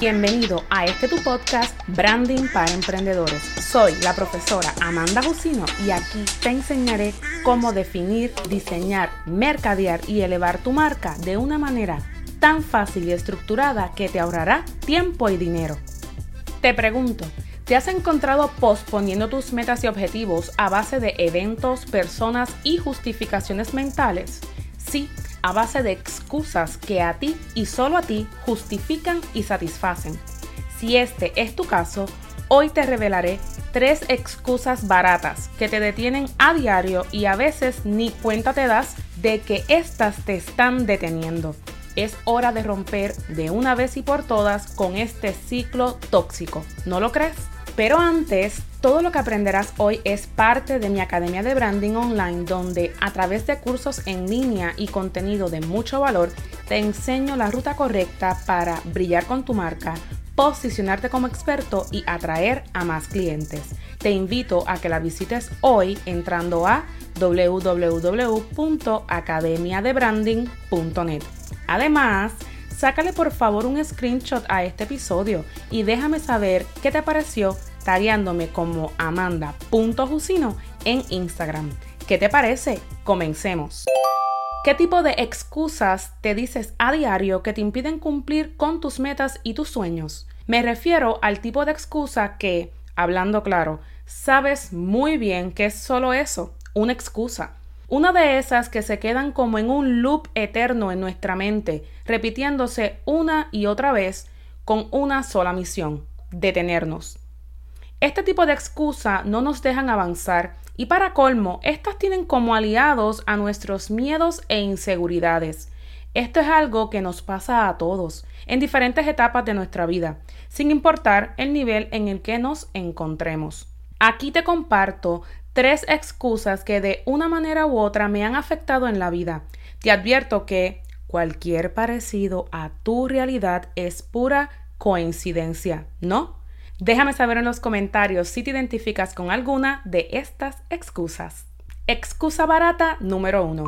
Bienvenido a este tu podcast Branding para Emprendedores. Soy la profesora Amanda Jusino y aquí te enseñaré cómo definir, diseñar, mercadear y elevar tu marca de una manera tan fácil y estructurada que te ahorrará tiempo y dinero. Te pregunto, ¿te has encontrado posponiendo tus metas y objetivos a base de eventos, personas y justificaciones mentales? Sí, a base de excusas que a ti y solo a ti justifican y satisfacen. Si este es tu caso, hoy te revelaré tres excusas baratas que te detienen a diario y a veces ni cuenta te das de que éstas te están deteniendo. Es hora de romper de una vez y por todas con este ciclo tóxico. ¿No lo crees? Pero antes, todo lo que aprenderás hoy es parte de mi Academia de Branding Online, donde a través de cursos en línea y contenido de mucho valor, te enseño la ruta correcta para brillar con tu marca, posicionarte como experto y atraer a más clientes. Te invito a que la visites hoy entrando a www.academiadebranding.net. Además, sácale por favor un screenshot a este episodio y déjame saber qué te pareció tagueándome como amanda.jusino en Instagram. ¿Qué te parece? Comencemos. ¿Qué tipo de excusas te dices a diario que te impiden cumplir con tus metas y tus sueños? Me refiero al tipo de excusa que, hablando claro, sabes muy bien que es solo eso, una excusa. Una de esas que se quedan como en un loop eterno en nuestra mente, repitiéndose una y otra vez con una sola misión, detenernos. Este tipo de excusa no nos dejan avanzar y para colmo, estas tienen como aliados a nuestros miedos e inseguridades. Esto es algo que nos pasa a todos, en diferentes etapas de nuestra vida, sin importar el nivel en el que nos encontremos. Aquí te comparto tres excusas que de una manera u otra me han afectado en la vida. Te advierto que cualquier parecido a tu realidad es pura coincidencia, ¿no? Déjame saber en los comentarios si te identificas con alguna de estas excusas. Excusa barata número 1.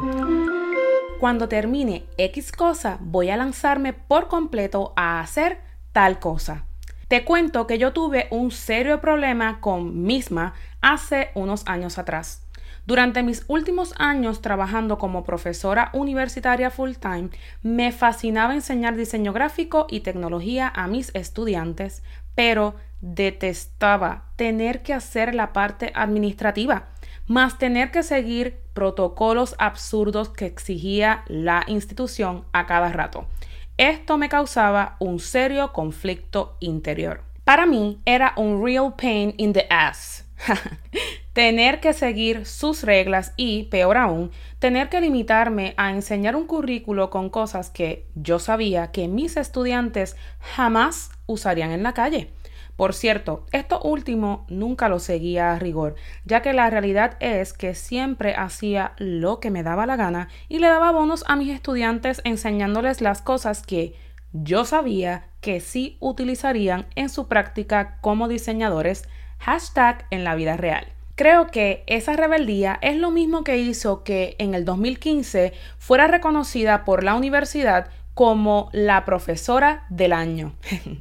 Cuando termine X cosa, voy a lanzarme por completo a hacer tal cosa. Te cuento que yo tuve un serio problema con misma hace unos años atrás. Durante mis últimos años trabajando como profesora universitaria full time, me fascinaba enseñar diseño gráfico y tecnología a mis estudiantes, pero detestaba tener que hacer la parte administrativa, más tener que seguir protocolos absurdos que exigía la institución a cada rato. Esto me causaba un serio conflicto interior. Para mí era un real pain in the ass. tener que seguir sus reglas y, peor aún, tener que limitarme a enseñar un currículo con cosas que yo sabía que mis estudiantes jamás usarían en la calle. Por cierto, esto último nunca lo seguía a rigor, ya que la realidad es que siempre hacía lo que me daba la gana y le daba bonos a mis estudiantes enseñándoles las cosas que yo sabía que sí utilizarían en su práctica como diseñadores, hashtag en la vida real. Creo que esa rebeldía es lo mismo que hizo que en el 2015 fuera reconocida por la universidad como la profesora del año.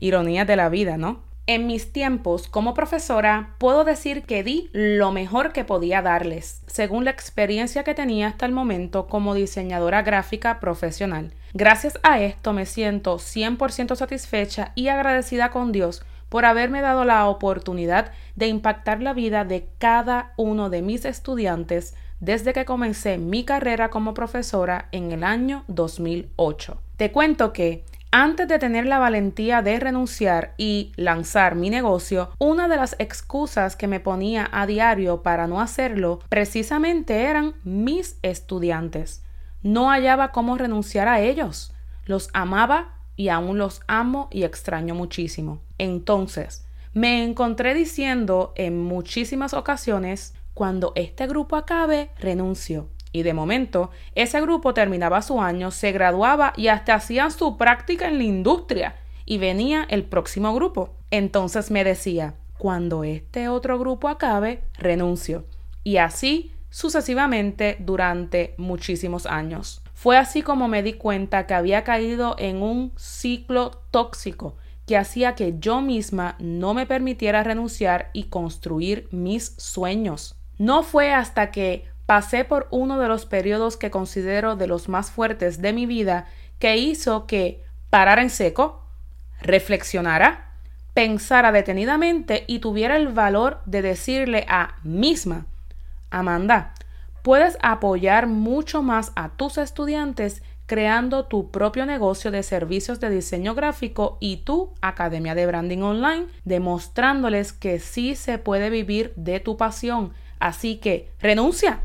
Ironía de la vida, ¿no? En mis tiempos como profesora puedo decir que di lo mejor que podía darles, según la experiencia que tenía hasta el momento como diseñadora gráfica profesional. Gracias a esto me siento 100% satisfecha y agradecida con Dios por haberme dado la oportunidad de impactar la vida de cada uno de mis estudiantes desde que comencé mi carrera como profesora en el año 2008. Te cuento que antes de tener la valentía de renunciar y lanzar mi negocio, una de las excusas que me ponía a diario para no hacerlo precisamente eran mis estudiantes. No hallaba cómo renunciar a ellos. Los amaba y aún los amo y extraño muchísimo. Entonces, me encontré diciendo en muchísimas ocasiones, cuando este grupo acabe, renuncio. Y de momento, ese grupo terminaba su año, se graduaba y hasta hacían su práctica en la industria. Y venía el próximo grupo. Entonces me decía, cuando este otro grupo acabe, renuncio. Y así sucesivamente durante muchísimos años. Fue así como me di cuenta que había caído en un ciclo tóxico que hacía que yo misma no me permitiera renunciar y construir mis sueños. No fue hasta que pasé por uno de los periodos que considero de los más fuertes de mi vida que hizo que parara en seco, reflexionara, pensara detenidamente y tuviera el valor de decirle a misma, Amanda, puedes apoyar mucho más a tus estudiantes creando tu propio negocio de servicios de diseño gráfico y tu academia de branding online, demostrándoles que sí se puede vivir de tu pasión. Así que renuncia.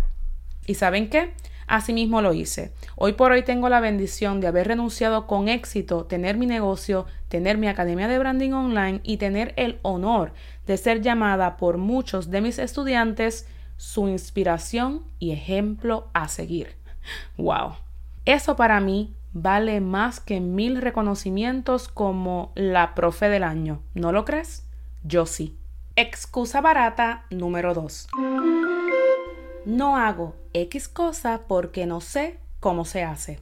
¿Y saben qué? Asimismo lo hice. Hoy por hoy tengo la bendición de haber renunciado con éxito, tener mi negocio, tener mi academia de branding online y tener el honor de ser llamada por muchos de mis estudiantes su inspiración y ejemplo a seguir. ¡Wow! Eso para mí vale más que mil reconocimientos como la profe del año. ¿No lo crees? Yo sí. Excusa barata número 2. No hago X cosa porque no sé cómo se hace.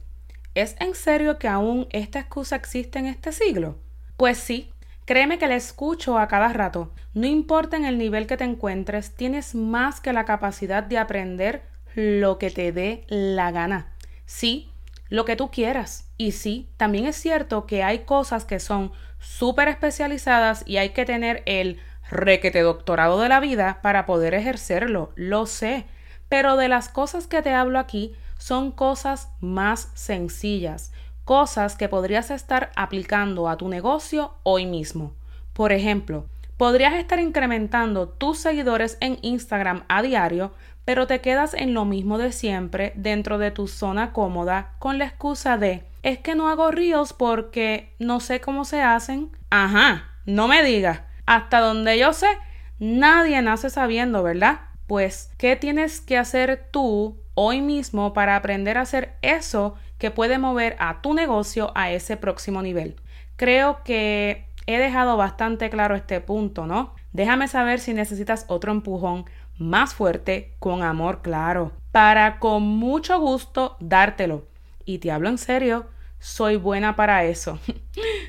¿Es en serio que aún esta excusa existe en este siglo? Pues sí, créeme que la escucho a cada rato. No importa en el nivel que te encuentres, tienes más que la capacidad de aprender lo que te dé la gana. Sí, lo que tú quieras. Y sí, también es cierto que hay cosas que son súper especializadas y hay que tener el requete doctorado de la vida para poder ejercerlo, lo sé. Pero de las cosas que te hablo aquí son cosas más sencillas, cosas que podrías estar aplicando a tu negocio hoy mismo. Por ejemplo, podrías estar incrementando tus seguidores en Instagram a diario pero te quedas en lo mismo de siempre dentro de tu zona cómoda con la excusa de es que no hago ríos porque no sé cómo se hacen. Ajá, no me digas. Hasta donde yo sé, nadie nace sabiendo, ¿verdad? Pues, ¿qué tienes que hacer tú hoy mismo para aprender a hacer eso que puede mover a tu negocio a ese próximo nivel? Creo que he dejado bastante claro este punto, ¿no? Déjame saber si necesitas otro empujón más fuerte, con amor claro, para con mucho gusto dártelo. Y te hablo en serio, soy buena para eso.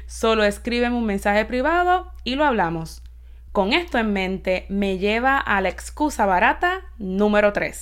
Solo escríbeme un mensaje privado y lo hablamos. Con esto en mente me lleva a la excusa barata número 3.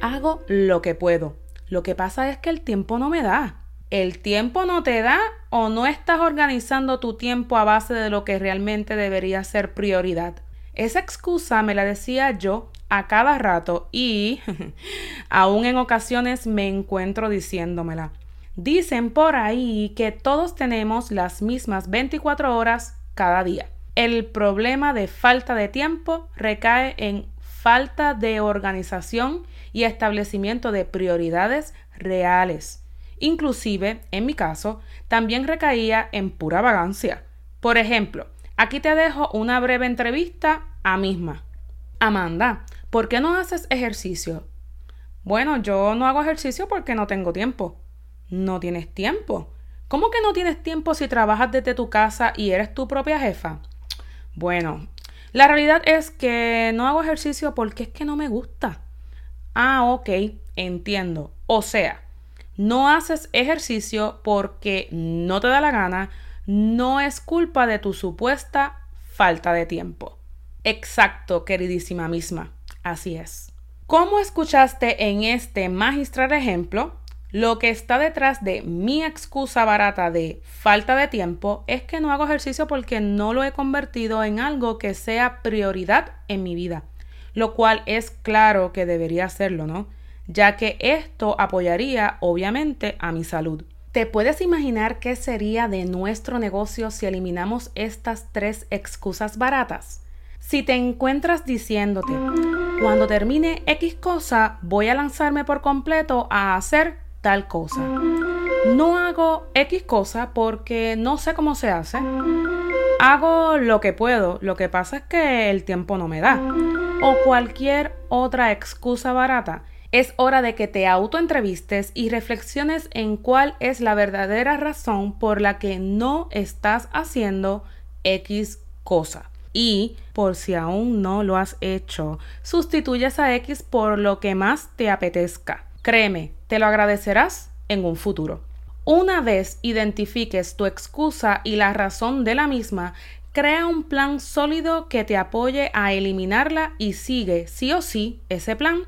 Hago lo que puedo. Lo que pasa es que el tiempo no me da. ¿El tiempo no te da o no estás organizando tu tiempo a base de lo que realmente debería ser prioridad? Esa excusa me la decía yo a cada rato y aún en ocasiones me encuentro diciéndomela. Dicen por ahí que todos tenemos las mismas 24 horas cada día. El problema de falta de tiempo recae en falta de organización y establecimiento de prioridades reales. Inclusive, en mi caso, también recaía en pura vagancia. Por ejemplo, Aquí te dejo una breve entrevista a misma. Amanda, ¿por qué no haces ejercicio? Bueno, yo no hago ejercicio porque no tengo tiempo. No tienes tiempo. ¿Cómo que no tienes tiempo si trabajas desde tu casa y eres tu propia jefa? Bueno, la realidad es que no hago ejercicio porque es que no me gusta. Ah, ok, entiendo. O sea, no haces ejercicio porque no te da la gana no es culpa de tu supuesta falta de tiempo. Exacto, queridísima misma. Así es. Como escuchaste en este magistral ejemplo, lo que está detrás de mi excusa barata de falta de tiempo es que no hago ejercicio porque no lo he convertido en algo que sea prioridad en mi vida, lo cual es claro que debería hacerlo, ¿no? Ya que esto apoyaría obviamente a mi salud. ¿Te puedes imaginar qué sería de nuestro negocio si eliminamos estas tres excusas baratas? Si te encuentras diciéndote, cuando termine X cosa, voy a lanzarme por completo a hacer tal cosa. No hago X cosa porque no sé cómo se hace. Hago lo que puedo, lo que pasa es que el tiempo no me da. O cualquier otra excusa barata es hora de que te autoentrevistes y reflexiones en cuál es la verdadera razón por la que no estás haciendo X cosa. Y, por si aún no lo has hecho, sustituyes a X por lo que más te apetezca. Créeme, te lo agradecerás en un futuro. Una vez identifiques tu excusa y la razón de la misma, crea un plan sólido que te apoye a eliminarla y sigue sí o sí ese plan.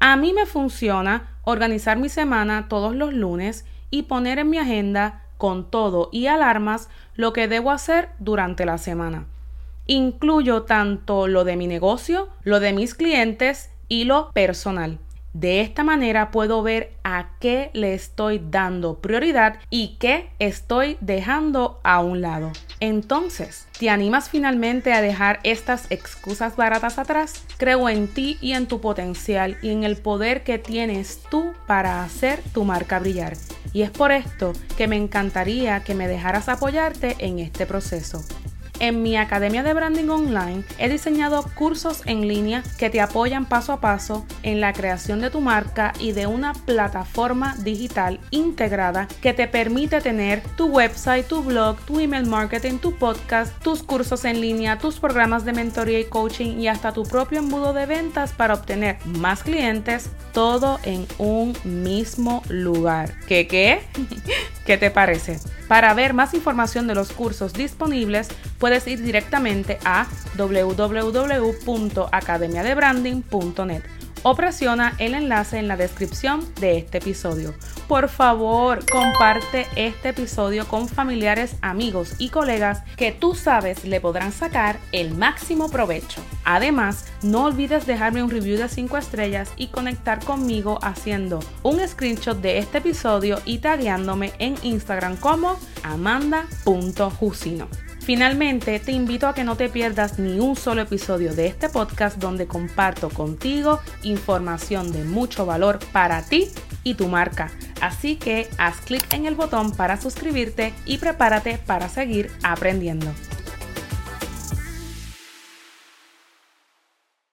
A mí me funciona organizar mi semana todos los lunes y poner en mi agenda con todo y alarmas lo que debo hacer durante la semana. Incluyo tanto lo de mi negocio, lo de mis clientes y lo personal. De esta manera puedo ver a qué le estoy dando prioridad y qué estoy dejando a un lado. Entonces, ¿te animas finalmente a dejar estas excusas baratas atrás? Creo en ti y en tu potencial y en el poder que tienes tú para hacer tu marca brillar. Y es por esto que me encantaría que me dejaras apoyarte en este proceso. En mi Academia de Branding Online he diseñado cursos en línea que te apoyan paso a paso en la creación de tu marca y de una plataforma digital integrada que te permite tener tu website, tu blog, tu email marketing, tu podcast, tus cursos en línea, tus programas de mentoría y coaching y hasta tu propio embudo de ventas para obtener más clientes, todo en un mismo lugar. ¿Qué qué? ¿Qué te parece? Para ver más información de los cursos disponibles, puedes ir directamente a www.academiadebranding.net o presiona el enlace en la descripción de este episodio. Por favor, comparte este episodio con familiares, amigos y colegas que tú sabes le podrán sacar el máximo provecho. Además, no olvides dejarme un review de 5 estrellas y conectar conmigo haciendo un screenshot de este episodio y tagueándome en Instagram como amanda.jusino. Finalmente, te invito a que no te pierdas ni un solo episodio de este podcast donde comparto contigo información de mucho valor para ti y tu marca. Así que haz clic en el botón para suscribirte y prepárate para seguir aprendiendo.